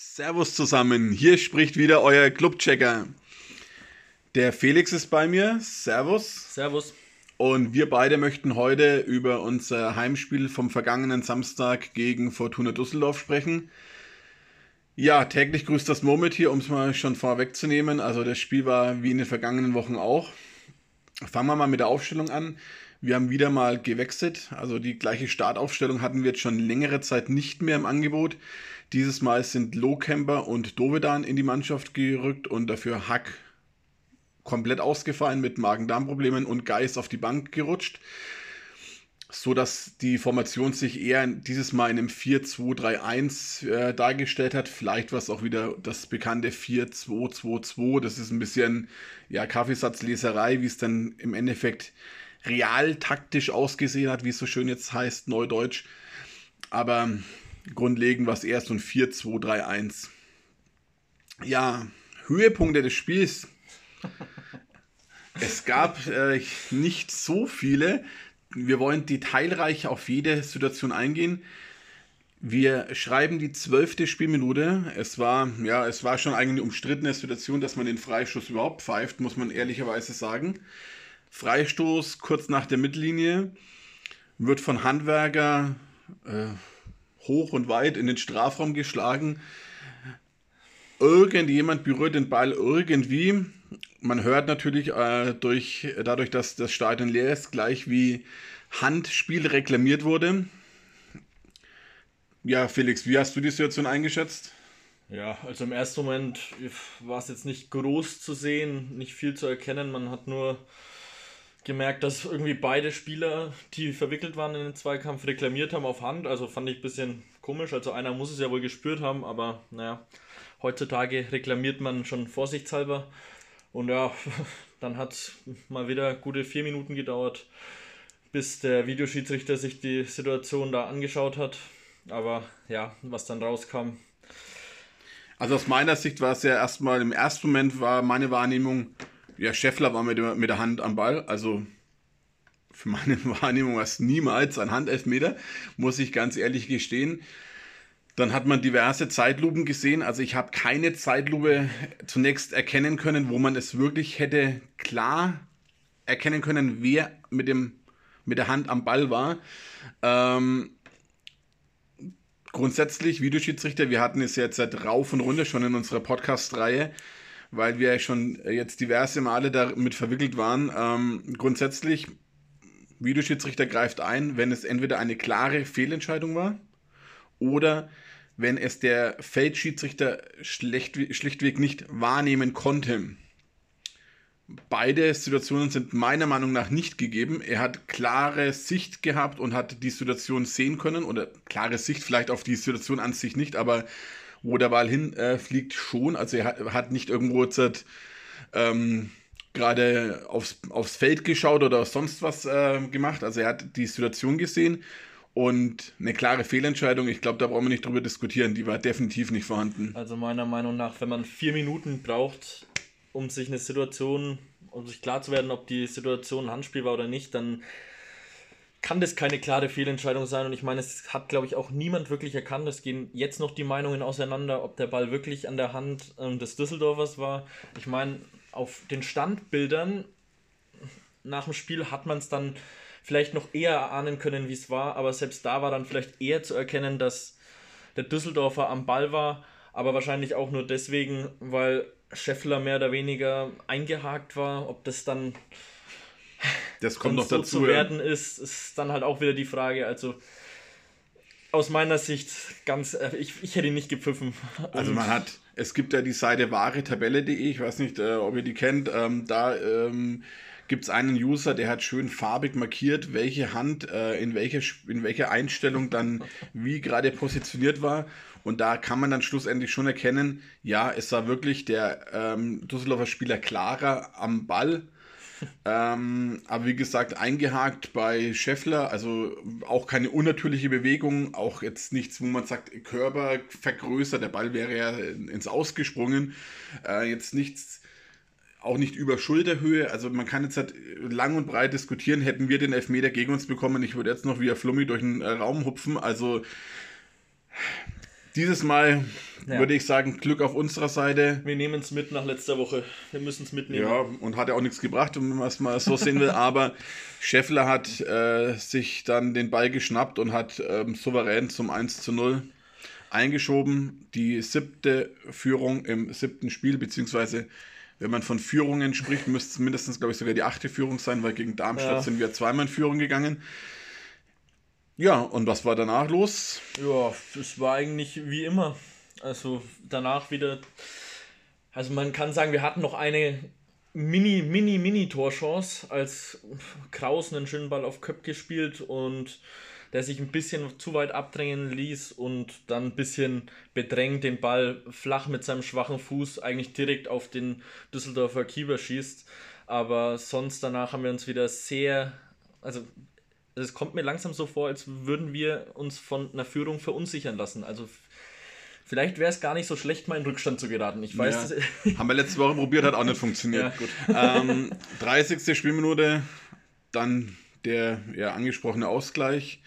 Servus zusammen, hier spricht wieder euer Clubchecker. Der Felix ist bei mir. Servus. Servus. Und wir beide möchten heute über unser Heimspiel vom vergangenen Samstag gegen Fortuna Düsseldorf sprechen. Ja, täglich grüßt das Moment hier, um es mal schon vorwegzunehmen. Also das Spiel war wie in den vergangenen Wochen auch. Fangen wir mal mit der Aufstellung an. Wir haben wieder mal gewechselt. Also die gleiche Startaufstellung hatten wir jetzt schon längere Zeit nicht mehr im Angebot. Dieses Mal sind Lohkemper und Dovedan in die Mannschaft gerückt und dafür Hack komplett ausgefallen mit Magen-Darm-Problemen und Geist auf die Bank gerutscht. So dass die Formation sich eher dieses Mal in einem 4-2-3-1 äh, dargestellt hat. Vielleicht war es auch wieder das bekannte 4-2-2-2. Das ist ein bisschen ja, Kaffeesatzleserei, wie es dann im Endeffekt real taktisch ausgesehen hat, wie es so schön jetzt heißt, Neudeutsch. Aber grundlegend war es eher so ein 4-2-3-1. Ja, Höhepunkte des Spiels es gab äh, nicht so viele. Wir wollen detailreich auf jede Situation eingehen. Wir schreiben die zwölfte Spielminute. Es war, ja, es war schon eigentlich eine umstrittene Situation, dass man den Freistoß überhaupt pfeift, muss man ehrlicherweise sagen. Freistoß kurz nach der Mittellinie wird von Handwerker äh, hoch und weit in den Strafraum geschlagen. Irgendjemand berührt den Ball irgendwie man hört natürlich äh, durch, dadurch, dass das Stadion leer ist, gleich wie Handspiel reklamiert wurde. Ja, Felix, wie hast du die Situation eingeschätzt? Ja, also im ersten Moment war es jetzt nicht groß zu sehen, nicht viel zu erkennen. Man hat nur gemerkt, dass irgendwie beide Spieler, die verwickelt waren in den Zweikampf, reklamiert haben auf Hand. Also fand ich ein bisschen komisch. Also einer muss es ja wohl gespürt haben, aber naja, heutzutage reklamiert man schon vorsichtshalber. Und ja, dann hat es mal wieder gute vier Minuten gedauert, bis der Videoschiedsrichter sich die Situation da angeschaut hat. Aber ja, was dann rauskam. Also aus meiner Sicht war es ja erstmal, im ersten Moment war meine Wahrnehmung, ja, Scheffler war mit, mit der Hand am Ball. Also für meine Wahrnehmung war es niemals ein Handelfmeter, muss ich ganz ehrlich gestehen. Dann hat man diverse Zeitlupen gesehen. Also ich habe keine Zeitlupe zunächst erkennen können, wo man es wirklich hätte klar erkennen können, wer mit, dem, mit der Hand am Ball war. Ähm, grundsätzlich, Videoschiedsrichter, wir hatten es jetzt seit rauf und runter schon in unserer Podcast-Reihe, weil wir schon jetzt diverse Male damit verwickelt waren. Ähm, grundsätzlich, Videoschiedsrichter greift ein, wenn es entweder eine klare Fehlentscheidung war oder wenn es der Feldschiedsrichter schlecht, schlichtweg nicht wahrnehmen konnte. Beide Situationen sind meiner Meinung nach nicht gegeben. Er hat klare Sicht gehabt und hat die Situation sehen können, oder klare Sicht vielleicht auf die Situation an sich nicht, aber wo der Ball hinfliegt, äh, schon. Also er hat, hat nicht irgendwo ähm, gerade aufs, aufs Feld geschaut oder sonst was äh, gemacht. Also er hat die Situation gesehen und eine klare Fehlentscheidung, ich glaube, da brauchen wir nicht drüber diskutieren, die war definitiv nicht vorhanden. Also meiner Meinung nach, wenn man vier Minuten braucht, um sich eine Situation, um sich klar zu werden, ob die Situation ein Handspiel war oder nicht, dann kann das keine klare Fehlentscheidung sein. Und ich meine, es hat, glaube ich, auch niemand wirklich erkannt. Es gehen jetzt noch die Meinungen auseinander, ob der Ball wirklich an der Hand ähm, des Düsseldorfers war. Ich meine, auf den Standbildern nach dem Spiel hat man es dann vielleicht noch eher erahnen können, wie es war, aber selbst da war dann vielleicht eher zu erkennen, dass der Düsseldorfer am Ball war, aber wahrscheinlich auch nur deswegen, weil Scheffler mehr oder weniger eingehakt war. Ob das dann das kommt noch so dazu zu werden ist, ist dann halt auch wieder die Frage. Also aus meiner Sicht ganz, äh, ich, ich hätte ihn nicht gepfiffen. Also man hat, es gibt ja die Seite wahretabelle.de, ich weiß nicht, äh, ob ihr die kennt, ähm, da ähm, gibt es einen User, der hat schön farbig markiert, welche Hand äh, in, welcher, in welcher Einstellung dann wie gerade positioniert war. Und da kann man dann schlussendlich schon erkennen, ja, es war wirklich der ähm, Düsseldorfer Spieler klarer am Ball. Ähm, aber wie gesagt, eingehakt bei Scheffler, also auch keine unnatürliche Bewegung, auch jetzt nichts, wo man sagt, Körper vergrößert, der Ball wäre ja ins Ausgesprungen. Äh, jetzt nichts auch nicht über Schulterhöhe. Also man kann jetzt halt lang und breit diskutieren, hätten wir den Elfmeter gegen uns bekommen, ich würde jetzt noch wie ein Flummi durch den äh, Raum hupfen. Also dieses Mal ja. würde ich sagen, Glück auf unserer Seite. Wir nehmen es mit nach letzter Woche. Wir müssen es mitnehmen. Ja, und hat ja auch nichts gebracht, wenn man es mal so sehen will. Aber Scheffler hat äh, sich dann den Ball geschnappt und hat ähm, souverän zum 1 zu 0 eingeschoben. Die siebte Führung im siebten Spiel, beziehungsweise wenn man von Führungen spricht, müsste es mindestens, glaube ich, sogar die achte Führung sein, weil gegen Darmstadt ja. sind wir zweimal in Führung gegangen. Ja, und was war danach los? Ja, es war eigentlich wie immer. Also danach wieder. Also man kann sagen, wir hatten noch eine Mini, Mini, Mini-Torchance, als Kraus einen schönen Ball auf Köpf gespielt und der sich ein bisschen zu weit abdrängen ließ und dann ein bisschen bedrängt den Ball flach mit seinem schwachen Fuß eigentlich direkt auf den Düsseldorfer Keeper schießt. Aber sonst danach haben wir uns wieder sehr, also es kommt mir langsam so vor, als würden wir uns von einer Führung verunsichern lassen. Also vielleicht wäre es gar nicht so schlecht, mal in Rückstand zu geraten. Ich weiß, ja. Haben wir letzte Woche probiert, hat auch nicht funktioniert. Ja, ähm, 30. Spielminute, dann der ja, angesprochene Ausgleich.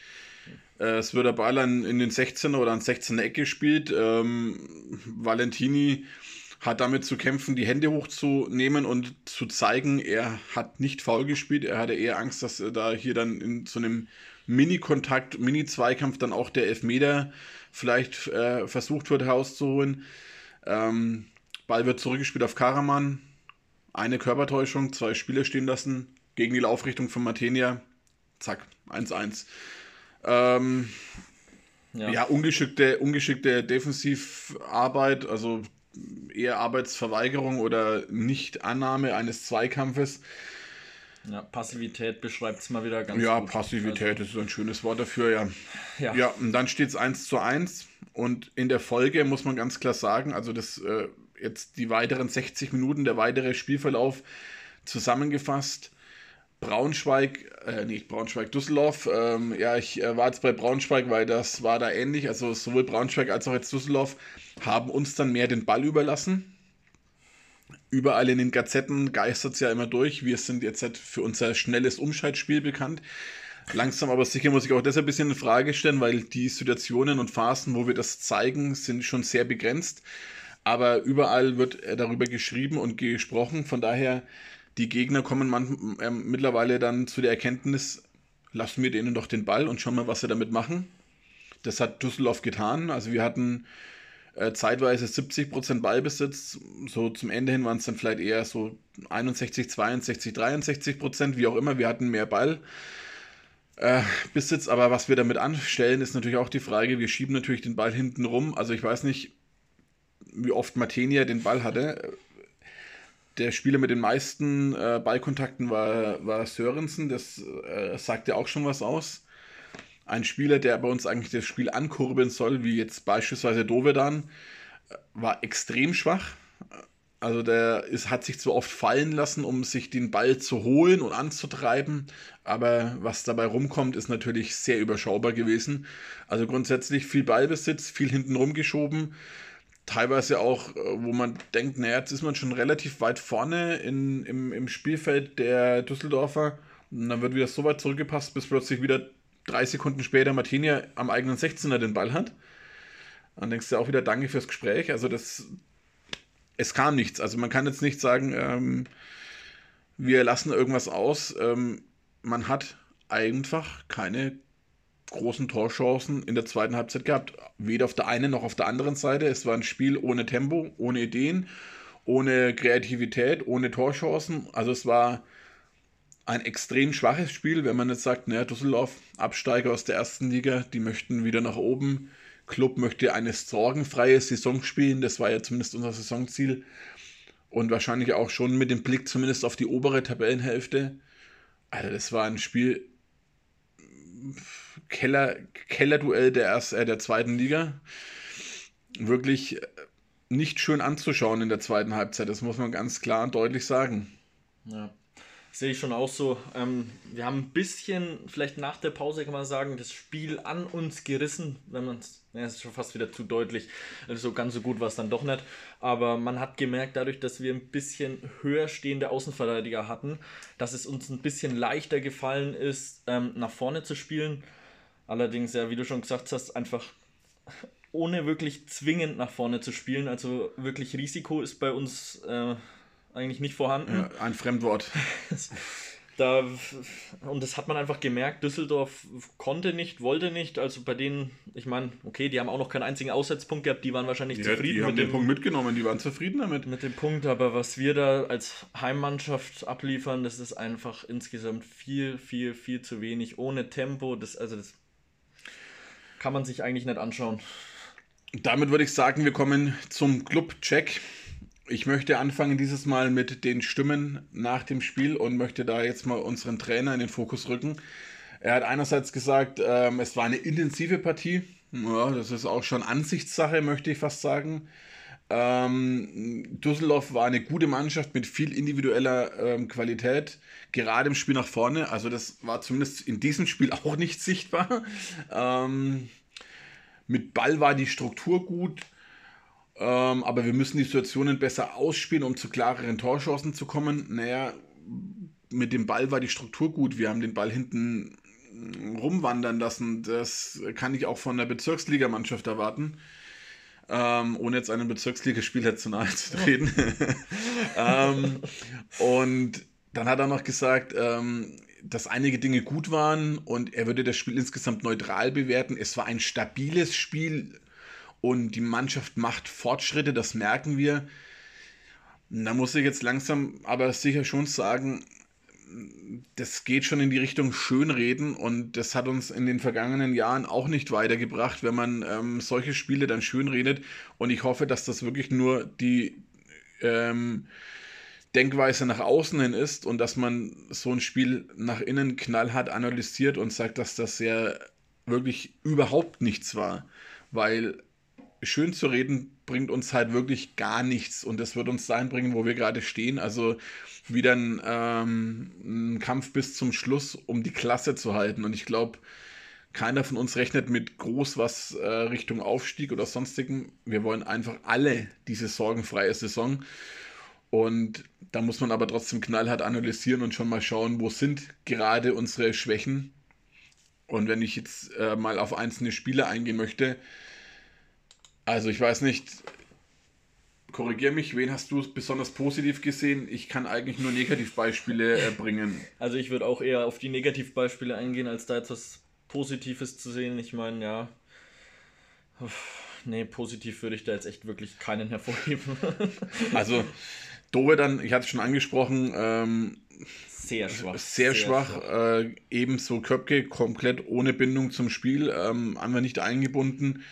Äh, es wird der Ball in den 16er oder an 16er Eck gespielt. Ähm, Valentini hat damit zu kämpfen, die Hände hochzunehmen und zu zeigen, er hat nicht faul gespielt. Er hatte eher Angst, dass da hier dann in so einem Mini-Kontakt, Mini-Zweikampf dann auch der Elfmeter vielleicht äh, versucht wird herauszuholen. Ähm, Ball wird zurückgespielt auf Karaman. Eine Körpertäuschung, zwei Spieler stehen lassen gegen die Laufrichtung von Matenia. Zack, 1-1. Ähm, ja. ja, ungeschickte, ungeschickte Defensivarbeit, also eher Arbeitsverweigerung oder Nichtannahme eines Zweikampfes. Ja, Passivität beschreibt es mal wieder ganz ja, gut. Ja, Passivität also, ist ein schönes Wort dafür, ja. Ja, ja und dann steht es 1 zu 1 und in der Folge muss man ganz klar sagen, also das äh, jetzt die weiteren 60 Minuten, der weitere Spielverlauf zusammengefasst. Braunschweig, äh, nicht Braunschweig, Düsseldorf. Ähm, ja, ich äh, war jetzt bei Braunschweig, weil das war da ähnlich. Also sowohl Braunschweig als auch jetzt Düsseldorf haben uns dann mehr den Ball überlassen. Überall in den Gazetten geistert es ja immer durch. Wir sind jetzt halt für unser schnelles Umschaltspiel bekannt. Langsam aber sicher muss ich auch deshalb ein bisschen in Frage stellen, weil die Situationen und Phasen, wo wir das zeigen, sind schon sehr begrenzt. Aber überall wird darüber geschrieben und gesprochen. Von daher die Gegner kommen man, äh, mittlerweile dann zu der Erkenntnis, lassen wir denen doch den Ball und schauen mal, was sie damit machen. Das hat Düsseldorf getan. Also wir hatten äh, zeitweise 70% Ballbesitz. So zum Ende hin waren es dann vielleicht eher so 61, 62, 63% wie auch immer. Wir hatten mehr Ball. Äh, aber was wir damit anstellen, ist natürlich auch die Frage, wir schieben natürlich den Ball hinten rum. Also ich weiß nicht, wie oft Matenia den Ball hatte der Spieler mit den meisten äh, Ballkontakten war, war Sörensen. Das äh, sagt ja auch schon was aus. Ein Spieler, der bei uns eigentlich das Spiel ankurbeln soll, wie jetzt beispielsweise Dovedan, äh, war extrem schwach. Also der ist, hat sich zwar oft fallen lassen, um sich den Ball zu holen und anzutreiben, aber was dabei rumkommt, ist natürlich sehr überschaubar gewesen. Also grundsätzlich viel Ballbesitz, viel hinten rumgeschoben teilweise auch, äh, wo man denkt, naja, jetzt ist man schon relativ weit vorne in, im, im Spielfeld der Düsseldorfer. Und dann wird wieder so weit zurückgepasst, bis plötzlich wieder drei Sekunden später Martinia am eigenen 16er den Ball hat. Dann denkst du auch wieder Danke fürs Gespräch. Also das, es kam nichts. Also man kann jetzt nicht sagen, ähm, wir lassen irgendwas aus. Ähm, man hat einfach keine großen Torchancen in der zweiten Halbzeit gehabt. Weder auf der einen noch auf der anderen Seite. Es war ein Spiel ohne Tempo, ohne Ideen, ohne Kreativität, ohne Torchancen. Also es war ein extrem schwaches Spiel, wenn man jetzt sagt, naja, Düsseldorf, Absteiger aus der ersten Liga, die möchten wieder nach oben. Club möchte eine sorgenfreie Saison spielen, das war ja zumindest unser Saisonziel. Und wahrscheinlich auch schon mit dem Blick zumindest auf die obere Tabellenhälfte. Also das war ein Spiel, Keller, Kellerduell der, erst, äh, der zweiten Liga. Wirklich äh, nicht schön anzuschauen in der zweiten Halbzeit, das muss man ganz klar und deutlich sagen. Ja, sehe ich schon auch so. Ähm, wir haben ein bisschen, vielleicht nach der Pause kann man sagen, das Spiel an uns gerissen, wenn man es, ja, ist schon fast wieder zu deutlich, also ganz so gut war es dann doch nicht, aber man hat gemerkt, dadurch, dass wir ein bisschen höher stehende Außenverteidiger hatten, dass es uns ein bisschen leichter gefallen ist, ähm, nach vorne zu spielen Allerdings, ja, wie du schon gesagt hast, einfach ohne wirklich zwingend nach vorne zu spielen. Also wirklich Risiko ist bei uns äh, eigentlich nicht vorhanden. Ja, ein Fremdwort. da, und das hat man einfach gemerkt, Düsseldorf konnte nicht, wollte nicht. Also bei denen, ich meine, okay, die haben auch noch keinen einzigen Aussetzpunkt gehabt, die waren wahrscheinlich ja, zufrieden. Die haben mit den Punkt mitgenommen, die waren zufrieden damit. Mit dem Punkt, aber was wir da als Heimmannschaft abliefern, das ist einfach insgesamt viel, viel, viel zu wenig. Ohne Tempo, das, also das kann man sich eigentlich nicht anschauen. Damit würde ich sagen, wir kommen zum Club-Check. Ich möchte anfangen dieses Mal mit den Stimmen nach dem Spiel und möchte da jetzt mal unseren Trainer in den Fokus rücken. Er hat einerseits gesagt, ähm, es war eine intensive Partie. Ja, das ist auch schon Ansichtssache, möchte ich fast sagen. Ähm, Düsseldorf war eine gute Mannschaft mit viel individueller ähm, Qualität, gerade im Spiel nach vorne. Also das war zumindest in diesem Spiel auch nicht sichtbar. Ähm, mit Ball war die Struktur gut. Ähm, aber wir müssen die Situationen besser ausspielen, um zu klareren Torchancen zu kommen. Naja, mit dem Ball war die Struktur gut. Wir haben den Ball hinten rumwandern lassen. Das kann ich auch von der Bezirksligamannschaft erwarten. Ähm, ohne jetzt einem Bezirksligaspieler zu nahe zu treten. ähm, und dann hat er noch gesagt, ähm, dass einige Dinge gut waren und er würde das Spiel insgesamt neutral bewerten. Es war ein stabiles Spiel und die Mannschaft macht Fortschritte, das merken wir. Da muss ich jetzt langsam aber sicher schon sagen, das geht schon in die Richtung Schönreden und das hat uns in den vergangenen Jahren auch nicht weitergebracht, wenn man ähm, solche Spiele dann schönredet. Und ich hoffe, dass das wirklich nur die ähm, Denkweise nach außen hin ist und dass man so ein Spiel nach innen knallhart analysiert und sagt, dass das ja wirklich überhaupt nichts war. Weil schön zu reden bringt uns halt wirklich gar nichts und das wird uns dahin bringen, wo wir gerade stehen. Also wieder ein, ähm, ein Kampf bis zum Schluss, um die Klasse zu halten. Und ich glaube, keiner von uns rechnet mit groß was äh, Richtung Aufstieg oder sonstigem. Wir wollen einfach alle diese sorgenfreie Saison. Und da muss man aber trotzdem knallhart analysieren und schon mal schauen, wo sind gerade unsere Schwächen. Und wenn ich jetzt äh, mal auf einzelne Spiele eingehen möchte, also ich weiß nicht, korrigier mich, wen hast du besonders positiv gesehen? Ich kann eigentlich nur Negativbeispiele äh, bringen. Also ich würde auch eher auf die Negativbeispiele eingehen, als da etwas Positives zu sehen. Ich meine, ja. Nee, positiv würde ich da jetzt echt wirklich keinen hervorheben. also, Dove dann, ich hatte es schon angesprochen, ähm, sehr schwach. Sehr, sehr schwach. schwach. Äh, ebenso Köpke, komplett ohne Bindung zum Spiel, ähm, haben wir nicht eingebunden.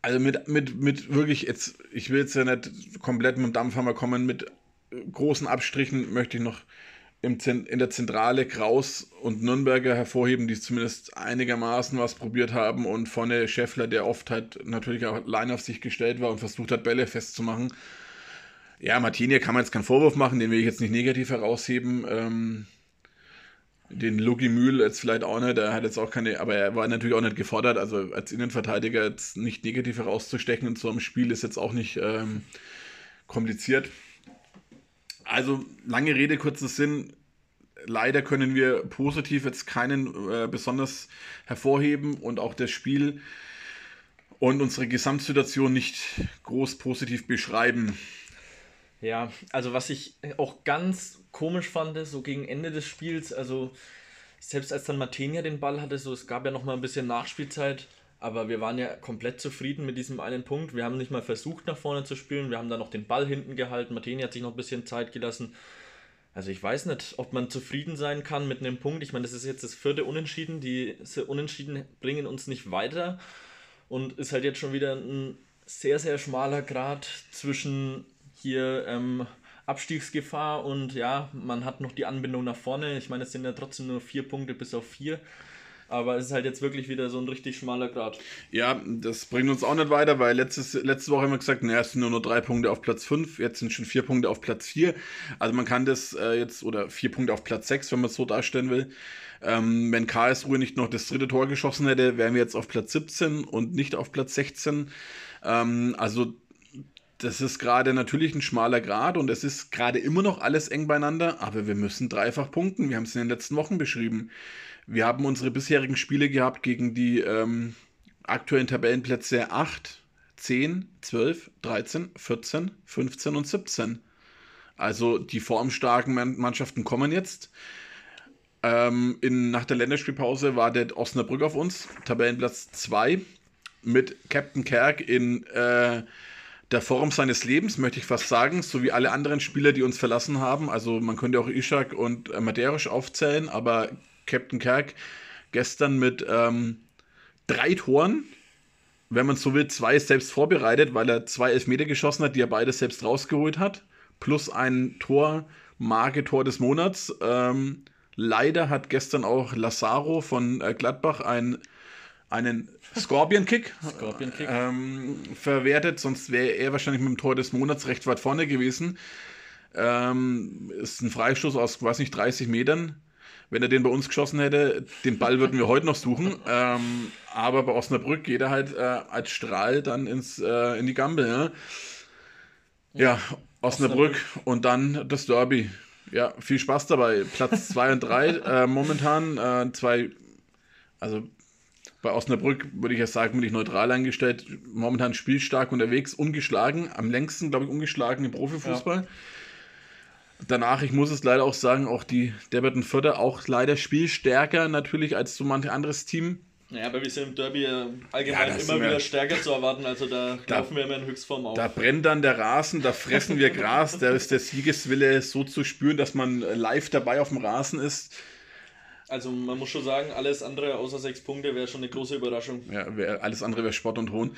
Also mit, mit, mit wirklich jetzt, ich will jetzt ja nicht komplett mit dem Dampfhammer kommen, mit großen Abstrichen möchte ich noch im, in der Zentrale Kraus und Nürnberger hervorheben, die zumindest einigermaßen was probiert haben und vorne Scheffler, der oft halt natürlich auch allein auf sich gestellt war und versucht hat, Bälle festzumachen. Ja, Martinia kann man jetzt keinen Vorwurf machen, den will ich jetzt nicht negativ herausheben. Ähm, den Lucky Mühl jetzt vielleicht auch nicht, er hat jetzt auch keine, aber er war natürlich auch nicht gefordert, also als Innenverteidiger jetzt nicht negativ herauszustechen in so einem Spiel ist jetzt auch nicht ähm, kompliziert. Also lange Rede, kurzer Sinn. Leider können wir positiv jetzt keinen äh, besonders hervorheben und auch das Spiel und unsere Gesamtsituation nicht groß positiv beschreiben. Ja, also was ich auch ganz komisch fand, so gegen Ende des Spiels, also selbst als dann Martenia den Ball hatte, so es gab ja noch mal ein bisschen Nachspielzeit, aber wir waren ja komplett zufrieden mit diesem einen Punkt. Wir haben nicht mal versucht nach vorne zu spielen, wir haben dann noch den Ball hinten gehalten. Martenia hat sich noch ein bisschen Zeit gelassen. Also ich weiß nicht, ob man zufrieden sein kann mit einem Punkt. Ich meine, das ist jetzt das vierte Unentschieden. Diese Unentschieden bringen uns nicht weiter und ist halt jetzt schon wieder ein sehr, sehr schmaler Grad zwischen hier ähm, Abstiegsgefahr und ja, man hat noch die Anbindung nach vorne. Ich meine, es sind ja trotzdem nur vier Punkte bis auf vier. Aber es ist halt jetzt wirklich wieder so ein richtig schmaler Grad. Ja, das bringt uns auch nicht weiter, weil letztes, letzte Woche haben wir gesagt, naja, es sind nur noch drei Punkte auf Platz 5, jetzt sind schon vier Punkte auf Platz 4. Also man kann das äh, jetzt, oder vier Punkte auf Platz 6, wenn man es so darstellen will. Ähm, wenn Karlsruhe nicht noch das dritte Tor geschossen hätte, wären wir jetzt auf Platz 17 und nicht auf Platz 16. Ähm, also das ist gerade natürlich ein schmaler Grad und es ist gerade immer noch alles eng beieinander, aber wir müssen dreifach punkten. Wir haben es in den letzten Wochen beschrieben. Wir haben unsere bisherigen Spiele gehabt gegen die ähm, aktuellen Tabellenplätze 8, 10, 12, 13, 14, 15 und 17. Also die formstarken Mannschaften kommen jetzt. Ähm, in, nach der Länderspielpause war der Osnabrück auf uns, Tabellenplatz 2, mit Captain Kerk in äh, der Form seines Lebens, möchte ich fast sagen, so wie alle anderen Spieler, die uns verlassen haben. Also man könnte auch Ishak und äh, Maderisch aufzählen, aber Captain Kerk gestern mit ähm, drei Toren, wenn man so will, zwei selbst vorbereitet, weil er zwei Elfmeter geschossen hat, die er beide selbst rausgeholt hat, plus ein Tor, Marke-Tor des Monats. Ähm, leider hat gestern auch Lazaro von äh, Gladbach ein, einen Scorpion Kick, Scorpion. Ähm, verwertet, sonst wäre er wahrscheinlich mit dem Tor des Monats recht weit vorne gewesen. Ähm, ist ein Freistoß aus, weiß nicht, 30 Metern. Wenn er den bei uns geschossen hätte, den Ball würden wir heute noch suchen. Ähm, aber bei Osnabrück geht er halt äh, als Strahl dann ins, äh, in die Gambe. Ja, ja Osnabrück, Osnabrück und dann das Derby. Ja, viel Spaß dabei. Platz 2 und 3 äh, momentan. Äh, zwei, also bei Osnabrück würde ich ja sagen, bin ich neutral eingestellt. Momentan spielstark unterwegs, ungeschlagen, am längsten, glaube ich, ungeschlagen im Profifußball. Ja. Danach, ich muss es leider auch sagen, auch die Deberton Förder auch leider spielstärker natürlich als so manch anderes Team. Ja, aber wir sind im Derby allgemein ja, immer wieder stärker zu erwarten, also da, da laufen wir immer in Höchstform auf. Da brennt dann der Rasen, da fressen wir Gras, da ist der Siegeswille so zu spüren, dass man live dabei auf dem Rasen ist. Also man muss schon sagen, alles andere außer sechs Punkte wäre schon eine große Überraschung. Ja, wär, alles andere wäre Sport und Hohn.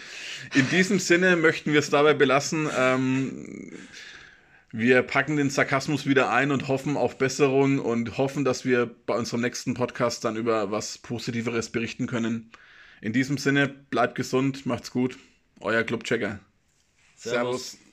In diesem Sinne möchten wir es dabei belassen. Ähm, wir packen den Sarkasmus wieder ein und hoffen auf Besserung und hoffen, dass wir bei unserem nächsten Podcast dann über was Positiveres berichten können. In diesem Sinne, bleibt gesund, macht's gut. Euer Clubchecker. Servus. Servus.